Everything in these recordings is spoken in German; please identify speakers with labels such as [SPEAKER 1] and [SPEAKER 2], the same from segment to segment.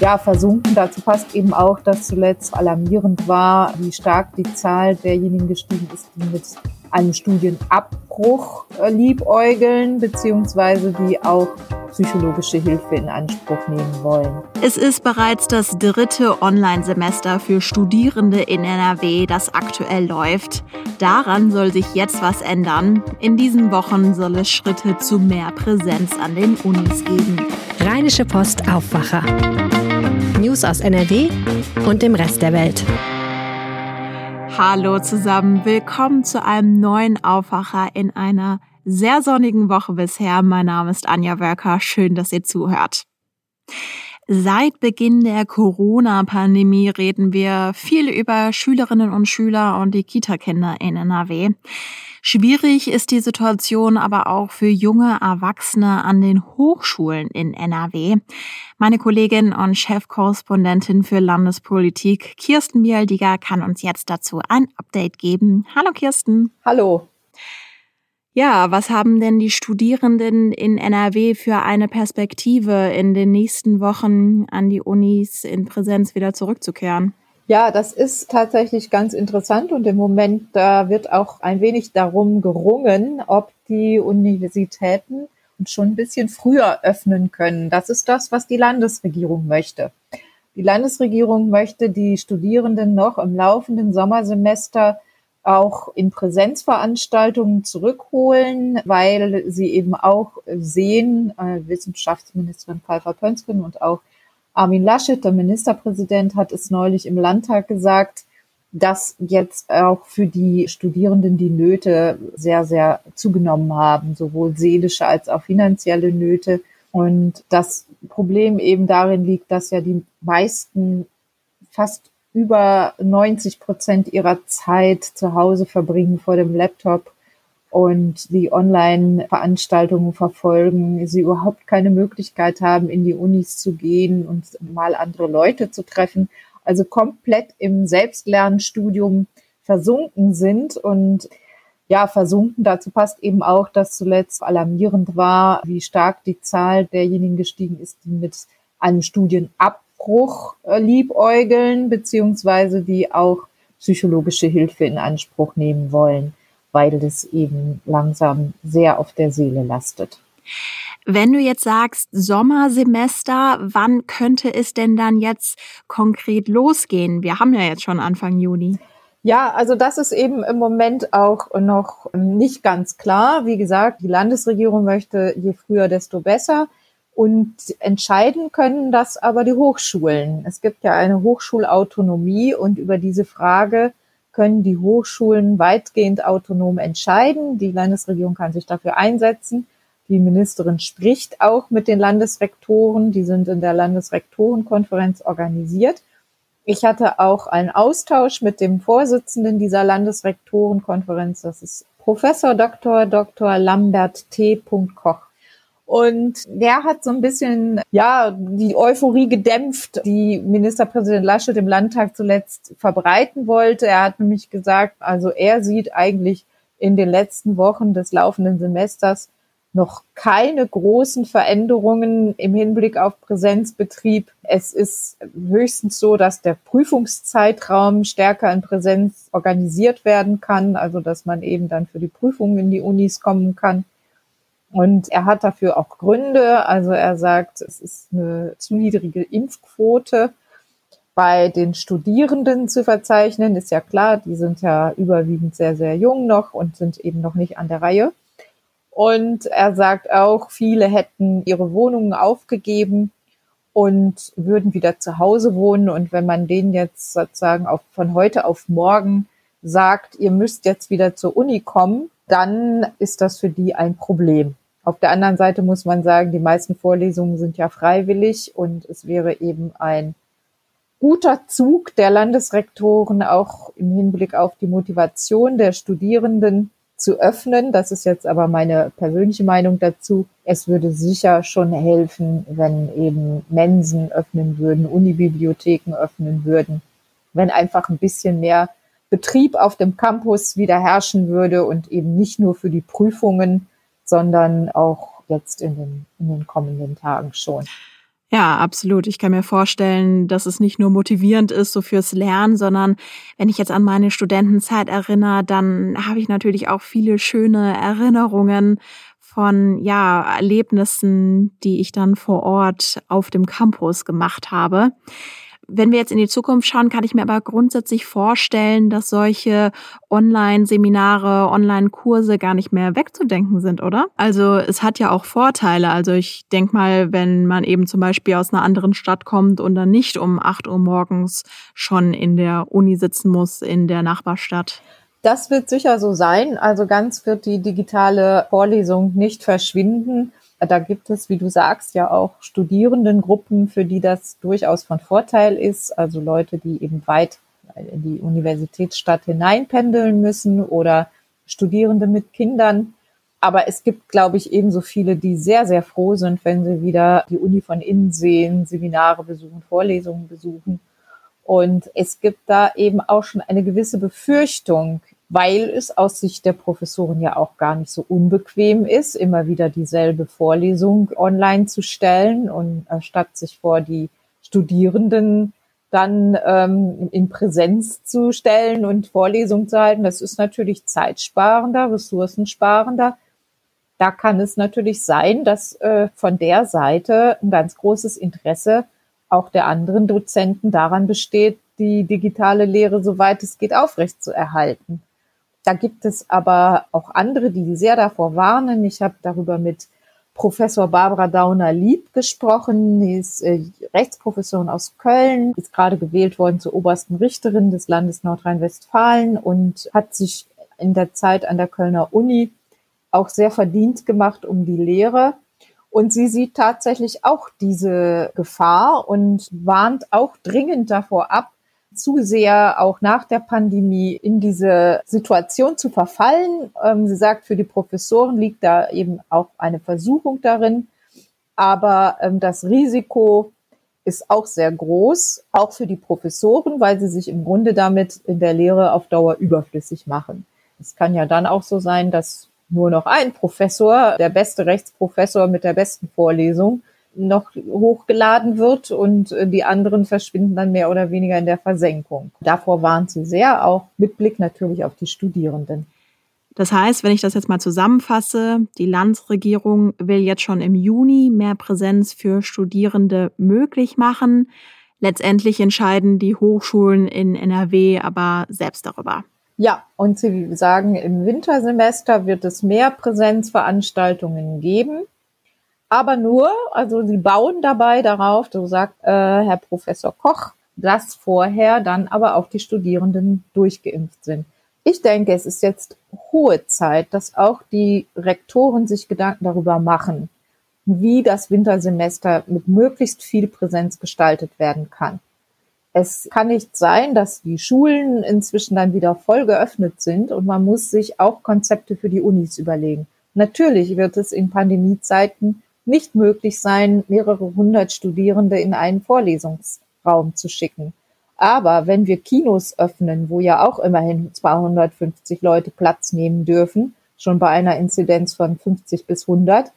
[SPEAKER 1] ja, versunken. Dazu passt eben auch, dass zuletzt alarmierend war, wie stark die Zahl derjenigen gestiegen ist, die mit einem Studienabbruch äh, liebäugeln, beziehungsweise die auch psychologische Hilfe in Anspruch nehmen wollen.
[SPEAKER 2] Es ist bereits das dritte Online-Semester für Studierende in NRW, das aktuell läuft. Daran soll sich jetzt was ändern. In diesen Wochen soll es Schritte zu mehr Präsenz an den Unis geben.
[SPEAKER 3] Rheinische Post Aufwacher. News aus NRW und dem Rest der Welt.
[SPEAKER 2] Hallo zusammen, willkommen zu einem neuen Aufwacher in einer sehr sonnigen Woche bisher. Mein Name ist Anja Wörker, schön, dass ihr zuhört. Seit Beginn der Corona-Pandemie reden wir viel über Schülerinnen und Schüler und die Kita-Kinder in NRW. Schwierig ist die Situation aber auch für junge Erwachsene an den Hochschulen in NRW. Meine Kollegin und Chefkorrespondentin für Landespolitik, Kirsten Bialdiger, kann uns jetzt dazu ein Update geben. Hallo Kirsten.
[SPEAKER 1] Hallo.
[SPEAKER 2] Ja, was haben denn die Studierenden in NRW für eine Perspektive in den nächsten Wochen an die Unis in Präsenz wieder zurückzukehren?
[SPEAKER 1] Ja, das ist tatsächlich ganz interessant und im Moment da wird auch ein wenig darum gerungen, ob die Universitäten schon ein bisschen früher öffnen können. Das ist das, was die Landesregierung möchte. Die Landesregierung möchte die Studierenden noch im laufenden Sommersemester auch in Präsenzveranstaltungen zurückholen, weil sie eben auch sehen, äh, Wissenschaftsministerin Pfeiffer Pönsken und auch Armin Laschet, der Ministerpräsident, hat es neulich im Landtag gesagt, dass jetzt auch für die Studierenden die Nöte sehr, sehr zugenommen haben, sowohl seelische als auch finanzielle Nöte. Und das Problem eben darin liegt, dass ja die meisten fast über 90 Prozent ihrer Zeit zu Hause verbringen vor dem Laptop und die Online-Veranstaltungen verfolgen, sie überhaupt keine Möglichkeit haben, in die Unis zu gehen und mal andere Leute zu treffen, also komplett im Selbstlernstudium versunken sind und ja, versunken. Dazu passt eben auch, dass zuletzt alarmierend war, wie stark die Zahl derjenigen gestiegen ist, die mit einem Studienabbruch äh, liebäugeln, beziehungsweise die auch psychologische Hilfe in Anspruch nehmen wollen weil das eben langsam sehr auf der Seele lastet.
[SPEAKER 2] Wenn du jetzt sagst Sommersemester, wann könnte es denn dann jetzt konkret losgehen? Wir haben ja jetzt schon Anfang Juni.
[SPEAKER 1] Ja, also das ist eben im Moment auch noch nicht ganz klar. Wie gesagt, die Landesregierung möchte je früher, desto besser. Und entscheiden können das aber die Hochschulen. Es gibt ja eine Hochschulautonomie und über diese Frage können die Hochschulen weitgehend autonom entscheiden. Die Landesregierung kann sich dafür einsetzen. Die Ministerin spricht auch mit den Landesrektoren. Die sind in der Landesrektorenkonferenz organisiert. Ich hatte auch einen Austausch mit dem Vorsitzenden dieser Landesrektorenkonferenz. Das ist Professor Dr. Dr. Lambert T. Koch. Und der hat so ein bisschen, ja, die Euphorie gedämpft, die Ministerpräsident Laschet im Landtag zuletzt verbreiten wollte. Er hat nämlich gesagt, also er sieht eigentlich in den letzten Wochen des laufenden Semesters noch keine großen Veränderungen im Hinblick auf Präsenzbetrieb. Es ist höchstens so, dass der Prüfungszeitraum stärker in Präsenz organisiert werden kann, also dass man eben dann für die Prüfungen in die Unis kommen kann. Und er hat dafür auch Gründe. Also er sagt, es ist eine zu niedrige Impfquote bei den Studierenden zu verzeichnen. Ist ja klar, die sind ja überwiegend sehr, sehr jung noch und sind eben noch nicht an der Reihe. Und er sagt auch, viele hätten ihre Wohnungen aufgegeben und würden wieder zu Hause wohnen. Und wenn man denen jetzt sozusagen auf, von heute auf morgen sagt, ihr müsst jetzt wieder zur Uni kommen, dann ist das für die ein Problem. Auf der anderen Seite muss man sagen, die meisten Vorlesungen sind ja freiwillig und es wäre eben ein guter Zug der Landesrektoren auch im Hinblick auf die Motivation der Studierenden zu öffnen. Das ist jetzt aber meine persönliche Meinung dazu. Es würde sicher schon helfen, wenn eben Mensen öffnen würden, Unibibliotheken öffnen würden, wenn einfach ein bisschen mehr Betrieb auf dem Campus wieder herrschen würde und eben nicht nur für die Prüfungen, sondern auch jetzt in den, in den kommenden Tagen schon.
[SPEAKER 2] Ja, absolut. Ich kann mir vorstellen, dass es nicht nur motivierend ist, so fürs Lernen, sondern wenn ich jetzt an meine Studentenzeit erinnere, dann habe ich natürlich auch viele schöne Erinnerungen von, ja, Erlebnissen, die ich dann vor Ort auf dem Campus gemacht habe. Wenn wir jetzt in die Zukunft schauen, kann ich mir aber grundsätzlich vorstellen, dass solche Online-Seminare, Online-Kurse gar nicht mehr wegzudenken sind, oder? Also es hat ja auch Vorteile. Also ich denke mal, wenn man eben zum Beispiel aus einer anderen Stadt kommt und dann nicht um 8 Uhr morgens schon in der Uni sitzen muss in der Nachbarstadt.
[SPEAKER 1] Das wird sicher so sein. Also ganz wird die digitale Vorlesung nicht verschwinden. Da gibt es, wie du sagst, ja auch Studierendengruppen, für die das durchaus von Vorteil ist. Also Leute, die eben weit in die Universitätsstadt hineinpendeln müssen oder Studierende mit Kindern. Aber es gibt, glaube ich, ebenso viele, die sehr, sehr froh sind, wenn sie wieder die Uni von innen sehen, Seminare besuchen, Vorlesungen besuchen. Und es gibt da eben auch schon eine gewisse Befürchtung, weil es aus Sicht der Professoren ja auch gar nicht so unbequem ist, immer wieder dieselbe Vorlesung online zu stellen und äh, statt sich vor die Studierenden dann ähm, in Präsenz zu stellen und Vorlesungen zu halten. Das ist natürlich zeitsparender, ressourcensparender. Da kann es natürlich sein, dass äh, von der Seite ein ganz großes Interesse auch der anderen Dozenten daran besteht, die digitale Lehre, soweit es geht, aufrechtzuerhalten. Da gibt es aber auch andere, die sehr davor warnen. Ich habe darüber mit Professor Barbara Dauner-Lieb gesprochen. Die ist äh, Rechtsprofessorin aus Köln, ist gerade gewählt worden zur obersten Richterin des Landes Nordrhein-Westfalen und hat sich in der Zeit an der Kölner Uni auch sehr verdient gemacht um die Lehre. Und sie sieht tatsächlich auch diese Gefahr und warnt auch dringend davor ab, zu sehr auch nach der Pandemie in diese Situation zu verfallen. Ähm, sie sagt, für die Professoren liegt da eben auch eine Versuchung darin, aber ähm, das Risiko ist auch sehr groß, auch für die Professoren, weil sie sich im Grunde damit in der Lehre auf Dauer überflüssig machen. Es kann ja dann auch so sein, dass nur noch ein Professor, der beste Rechtsprofessor mit der besten Vorlesung, noch hochgeladen wird und äh, die anderen verschwinden dann mehr oder weniger in der Versenkung. Davor warnt sie sehr, auch mit Blick natürlich auf die Studierenden.
[SPEAKER 2] Das heißt, wenn ich das jetzt mal zusammenfasse, die Landesregierung will jetzt schon im Juni mehr Präsenz für Studierende möglich machen. Letztendlich entscheiden die Hochschulen in NRW aber selbst darüber.
[SPEAKER 1] Ja, und Sie sagen, im Wintersemester wird es mehr Präsenzveranstaltungen geben aber nur, also sie bauen dabei darauf, so sagt äh, Herr Professor Koch, dass vorher dann aber auch die Studierenden durchgeimpft sind. Ich denke, es ist jetzt hohe Zeit, dass auch die Rektoren sich Gedanken darüber machen, wie das Wintersemester mit möglichst viel Präsenz gestaltet werden kann. Es kann nicht sein, dass die Schulen inzwischen dann wieder voll geöffnet sind und man muss sich auch Konzepte für die Unis überlegen. Natürlich wird es in Pandemiezeiten nicht möglich sein, mehrere hundert Studierende in einen Vorlesungsraum zu schicken. Aber wenn wir Kinos öffnen, wo ja auch immerhin 250 Leute Platz nehmen dürfen, schon bei einer Inzidenz von 50 bis 100,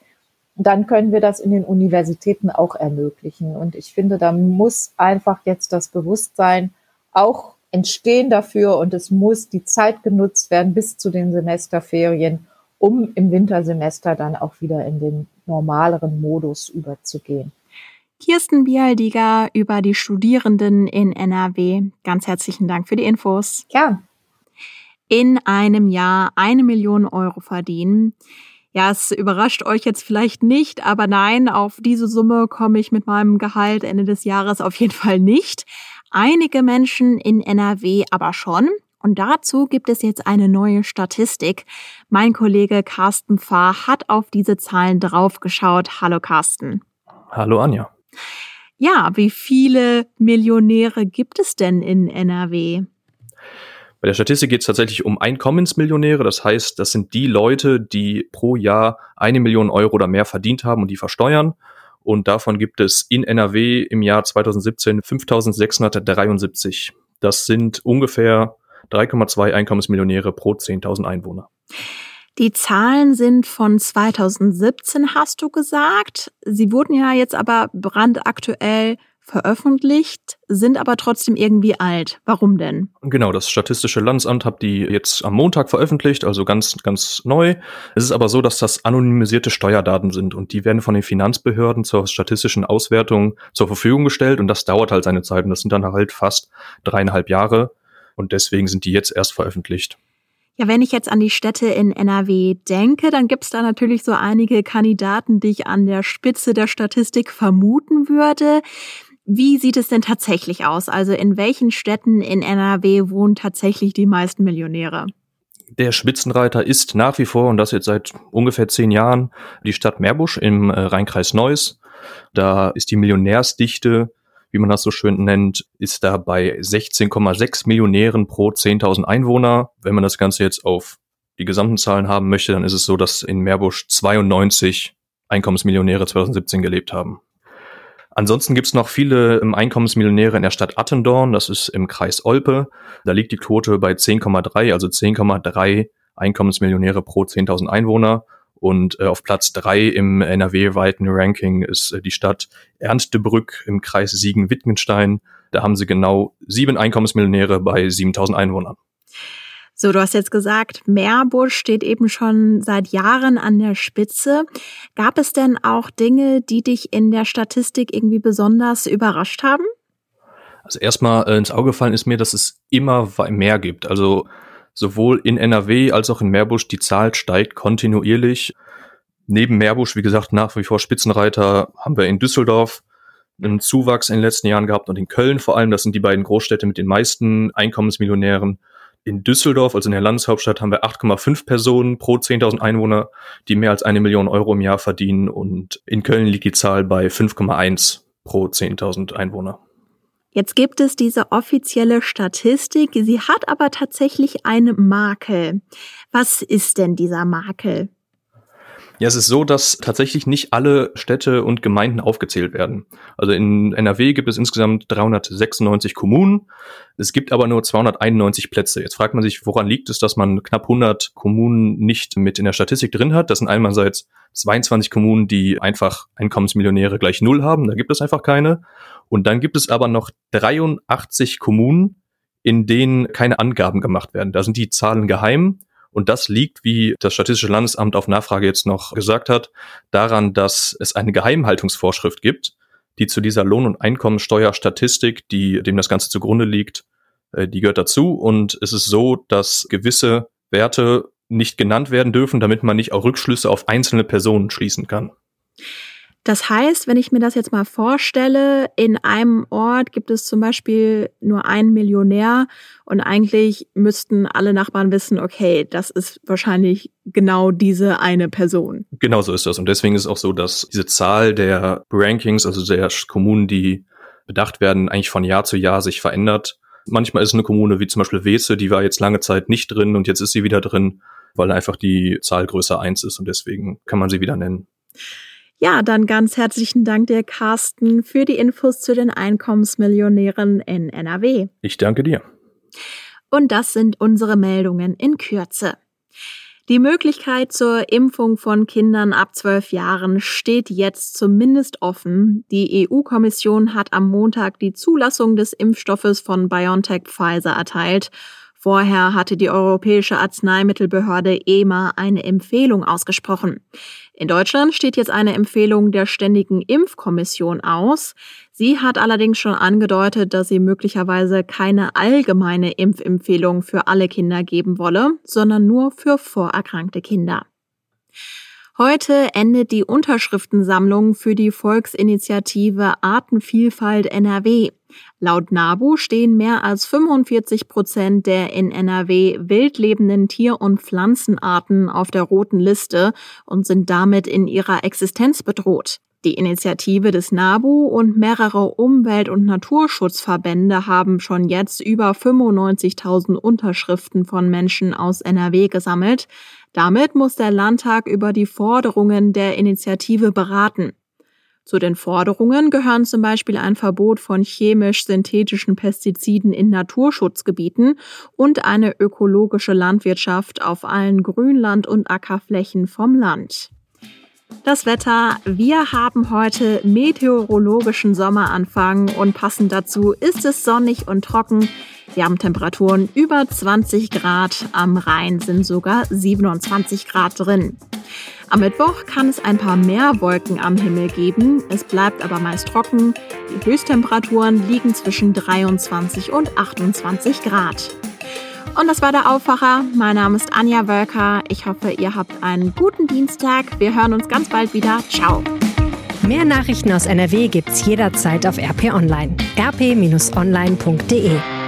[SPEAKER 1] dann können wir das in den Universitäten auch ermöglichen. Und ich finde, da muss einfach jetzt das Bewusstsein auch entstehen dafür und es muss die Zeit genutzt werden bis zu den Semesterferien, um im Wintersemester dann auch wieder in den normaleren Modus überzugehen.
[SPEAKER 2] Kirsten Bialdiger über die Studierenden in NRW. Ganz herzlichen Dank für die Infos.
[SPEAKER 1] Ja.
[SPEAKER 2] In einem Jahr eine Million Euro verdienen. Ja, es überrascht euch jetzt vielleicht nicht, aber nein, auf diese Summe komme ich mit meinem Gehalt Ende des Jahres auf jeden Fall nicht. Einige Menschen in NRW aber schon. Und dazu gibt es jetzt eine neue Statistik. Mein Kollege Carsten Pfarr hat auf diese Zahlen draufgeschaut. Hallo Carsten.
[SPEAKER 4] Hallo Anja.
[SPEAKER 2] Ja, wie viele Millionäre gibt es denn in NRW?
[SPEAKER 4] Bei der Statistik geht es tatsächlich um Einkommensmillionäre. Das heißt, das sind die Leute, die pro Jahr eine Million Euro oder mehr verdient haben und die versteuern. Und davon gibt es in NRW im Jahr 2017 5673. Das sind ungefähr 3,2 Einkommensmillionäre pro 10.000 Einwohner.
[SPEAKER 2] Die Zahlen sind von 2017, hast du gesagt. Sie wurden ja jetzt aber brandaktuell veröffentlicht, sind aber trotzdem irgendwie alt. Warum denn?
[SPEAKER 4] Genau, das Statistische Landesamt hat die jetzt am Montag veröffentlicht, also ganz, ganz neu. Es ist aber so, dass das anonymisierte Steuerdaten sind und die werden von den Finanzbehörden zur statistischen Auswertung zur Verfügung gestellt und das dauert halt seine Zeit und das sind dann halt fast dreieinhalb Jahre und deswegen sind die jetzt erst veröffentlicht.
[SPEAKER 2] Ja, wenn ich jetzt an die Städte in NRW denke, dann gibt es da natürlich so einige Kandidaten, die ich an der Spitze der Statistik vermuten würde. Wie sieht es denn tatsächlich aus? Also in welchen Städten in NRW wohnen tatsächlich die meisten Millionäre?
[SPEAKER 4] Der Spitzenreiter ist nach wie vor, und das jetzt seit ungefähr zehn Jahren, die Stadt Meerbusch im äh, Rheinkreis Neuss. Da ist die Millionärsdichte, wie man das so schön nennt, ist da bei 16,6 Millionären pro 10.000 Einwohner. Wenn man das Ganze jetzt auf die gesamten Zahlen haben möchte, dann ist es so, dass in Meerbusch 92 Einkommensmillionäre 2017 gelebt haben. Ansonsten gibt's noch viele ähm, Einkommensmillionäre in der Stadt Attendorn, das ist im Kreis Olpe. Da liegt die Quote bei 10,3, also 10,3 Einkommensmillionäre pro 10.000 Einwohner. Und äh, auf Platz drei im NRW-weiten Ranking ist äh, die Stadt Ernstebrück im Kreis Siegen-Wittgenstein. Da haben sie genau sieben Einkommensmillionäre bei 7000 Einwohnern.
[SPEAKER 2] So, du hast jetzt gesagt, Meerbusch steht eben schon seit Jahren an der Spitze. Gab es denn auch Dinge, die dich in der Statistik irgendwie besonders überrascht haben?
[SPEAKER 4] Also erstmal äh, ins Auge gefallen ist mir, dass es immer mehr gibt. Also sowohl in NRW als auch in Meerbusch, die Zahl steigt kontinuierlich. Neben Meerbusch, wie gesagt, nach wie vor Spitzenreiter haben wir in Düsseldorf einen Zuwachs in den letzten Jahren gehabt und in Köln vor allem. Das sind die beiden Großstädte mit den meisten Einkommensmillionären in Düsseldorf, also in der Landeshauptstadt, haben wir 8,5 Personen pro 10.000 Einwohner, die mehr als eine Million Euro im Jahr verdienen. Und in Köln liegt die Zahl bei 5,1 pro 10.000 Einwohner.
[SPEAKER 2] Jetzt gibt es diese offizielle Statistik, sie hat aber tatsächlich einen Makel. Was ist denn dieser Makel?
[SPEAKER 4] Ja, es ist so, dass tatsächlich nicht alle Städte und Gemeinden aufgezählt werden. Also in NRW gibt es insgesamt 396 Kommunen. Es gibt aber nur 291 Plätze. Jetzt fragt man sich, woran liegt es, dass man knapp 100 Kommunen nicht mit in der Statistik drin hat? Das sind einerseits 22 Kommunen, die einfach Einkommensmillionäre gleich Null haben. Da gibt es einfach keine. Und dann gibt es aber noch 83 Kommunen, in denen keine Angaben gemacht werden. Da sind die Zahlen geheim und das liegt, wie das Statistische Landesamt auf Nachfrage jetzt noch gesagt hat, daran, dass es eine Geheimhaltungsvorschrift gibt, die zu dieser Lohn- und Einkommensteuerstatistik, die dem das Ganze zugrunde liegt, äh, die gehört dazu. Und es ist so, dass gewisse Werte nicht genannt werden dürfen, damit man nicht auch Rückschlüsse auf einzelne Personen schließen kann.
[SPEAKER 2] Das heißt, wenn ich mir das jetzt mal vorstelle, in einem Ort gibt es zum Beispiel nur einen Millionär und eigentlich müssten alle Nachbarn wissen, okay, das ist wahrscheinlich genau diese eine Person.
[SPEAKER 4] Genau so ist das. Und deswegen ist es auch so, dass diese Zahl der Rankings, also der Kommunen, die bedacht werden, eigentlich von Jahr zu Jahr sich verändert. Manchmal ist eine Kommune wie zum Beispiel Weze, die war jetzt lange Zeit nicht drin und jetzt ist sie wieder drin, weil einfach die Zahl größer eins ist und deswegen kann man sie wieder nennen.
[SPEAKER 2] Ja, dann ganz herzlichen Dank dir, Carsten, für die Infos zu den Einkommensmillionären in NRW.
[SPEAKER 4] Ich danke dir.
[SPEAKER 2] Und das sind unsere Meldungen in Kürze. Die Möglichkeit zur Impfung von Kindern ab zwölf Jahren steht jetzt zumindest offen. Die EU-Kommission hat am Montag die Zulassung des Impfstoffes von BioNTech Pfizer erteilt. Vorher hatte die Europäische Arzneimittelbehörde EMA eine Empfehlung ausgesprochen. In Deutschland steht jetzt eine Empfehlung der Ständigen Impfkommission aus. Sie hat allerdings schon angedeutet, dass sie möglicherweise keine allgemeine Impfempfehlung für alle Kinder geben wolle, sondern nur für vorerkrankte Kinder. Heute endet die Unterschriftensammlung für die Volksinitiative Artenvielfalt NRW. Laut NABU stehen mehr als 45 Prozent der in NRW wild lebenden Tier- und Pflanzenarten auf der roten Liste und sind damit in ihrer Existenz bedroht. Die Initiative des NABU und mehrere Umwelt- und Naturschutzverbände haben schon jetzt über 95.000 Unterschriften von Menschen aus NRW gesammelt. Damit muss der Landtag über die Forderungen der Initiative beraten. Zu den Forderungen gehören zum Beispiel ein Verbot von chemisch-synthetischen Pestiziden in Naturschutzgebieten und eine ökologische Landwirtschaft auf allen Grünland- und Ackerflächen vom Land. Das Wetter. Wir haben heute meteorologischen Sommeranfang und passend dazu ist es sonnig und trocken. Wir haben Temperaturen über 20 Grad, am Rhein sind sogar 27 Grad drin. Am Mittwoch kann es ein paar mehr Wolken am Himmel geben, es bleibt aber meist trocken. Die Höchsttemperaturen liegen zwischen 23 und 28 Grad. Und das war der Aufwacher. Mein Name ist Anja Wölker. Ich hoffe, ihr habt einen guten Dienstag. Wir hören uns ganz bald wieder. Ciao.
[SPEAKER 3] Mehr Nachrichten aus NRW gibt's jederzeit auf RP Online. rp-online.de